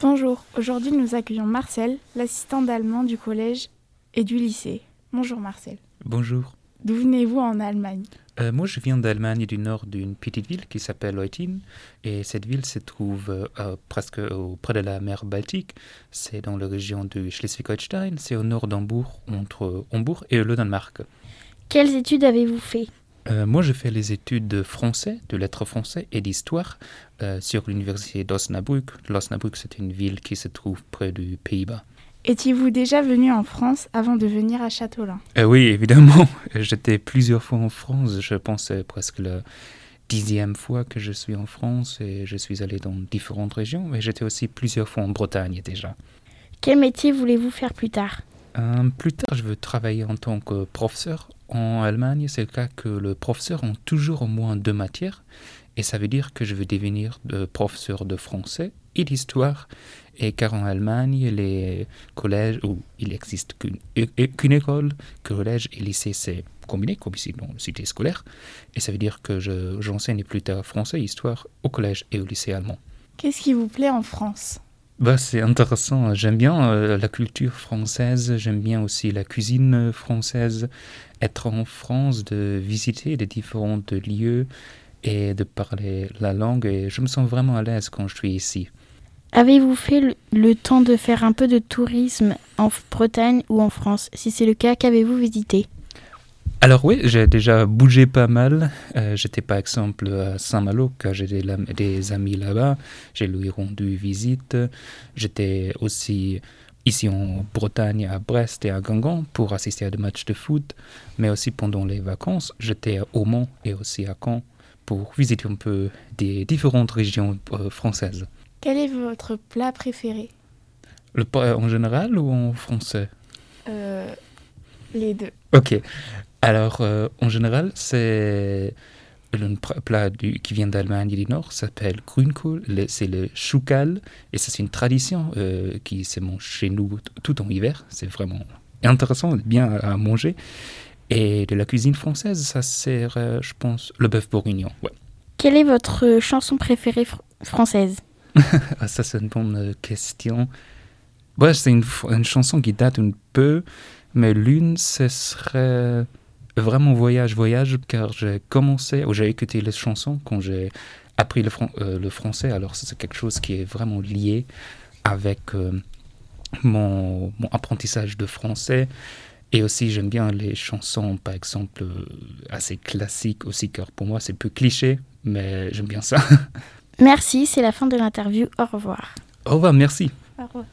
Bonjour, aujourd'hui nous accueillons Marcel, l'assistant d'allemand du collège et du lycée. Bonjour Marcel. Bonjour. D'où venez-vous en Allemagne Euh, moi, je viens d'Allemagne du nord d'une petite ville qui s'appelle Eutin. Et cette ville se trouve euh, euh, presque auprès de la mer Baltique. C'est dans la région de Schleswig-Holstein. C'est au nord d'Hambourg, entre Hambourg et le Danemark. Quelles études avez-vous fait? Euh, moi, je fais les études de français, de lettres français et d'histoire euh, sur l'université d'Osnabrück. L'Osnabrück, c'est une ville qui se trouve près du Pays-Bas. Étiez-vous déjà venu en France avant de venir à Châteaulin? Euh, oui, évidemment. J'étais plusieurs fois en France. Je pense que c'est presque la dixième fois que je suis en France et je suis allé dans différentes régions. Mais j'étais aussi plusieurs fois en Bretagne déjà. Quel métier voulez-vous faire plus tard? Plus tard, je veux travailler en tant que professeur. En Allemagne, c'est le cas que les professeurs ont toujours au moins deux matières. Et ça veut dire que je veux devenir de professeur de français et d'histoire. Et car en Allemagne, les collèges, où il n'existe qu'une qu'une école, collège et lycée, c'est combiné, comme ici dans le cité scolaire. Et ça veut dire que je- j'enseigne plus tard français et histoire au collège et au lycée allemand. Qu'est-ce qui vous plaît en France? Bah, c'est intéressant. J'aime bien euh, la culture française, j'aime bien aussi la cuisine française. Être en France, de visiter les différents lieux et de parler la langue. Et je me sens vraiment à l'aise quand je suis ici. Avez-vous fait le, le temps de faire un peu de tourisme en Bretagne ou en France? Si c'est le cas, qu'avez-vous visité? Alors oui, j'ai déjà bougé pas mal. Euh, J'étais par exemple à Saint-Malo, car j'ai des, amis là-bas. J'ai lui rendu visite. J'étais aussi ici en Bretagne, à Brest et à Guingamp pour assister à des matchs de foot. Mais aussi pendant les vacances, j'étais au Mans et aussi à Caen pour visiter un peu des différentes régions euh, françaises. Quel est votre plat préféré? Le, pa- en général ou en français? Euh, Les deux. Ok. Alors, euh, en général, c'est un pr- plat du- qui vient d'Allemagne du Nord, s'appelle Grünkohl. Le- C'est le choucal. Et ça, c'est une tradition euh, qui se mange chez nous tout en hiver. C'est vraiment intéressant, bien à manger. Et de la cuisine française, ça sert, euh, je pense, le bœuf bourguignon. Ouais. Quelle est votre chanson préférée fr- française? Ah, ça, c'est une bonne euh, question. Ouais, c'est une chanson qui date un peu, mais l'une, ce serait vraiment Voyage, Voyage, car j'ai commencé, ou j'ai écouté les chansons quand j'ai appris le, fran- euh, le français, alors c'est quelque chose qui est vraiment lié avec euh, mon, mon apprentissage de français. Et aussi, j'aime bien les chansons, par exemple, euh, assez classiques aussi, car pour moi, c'est peu cliché, mais j'aime bien ça. Merci, c'est la fin de l'interview. Au revoir. Au revoir, merci. Au revoir.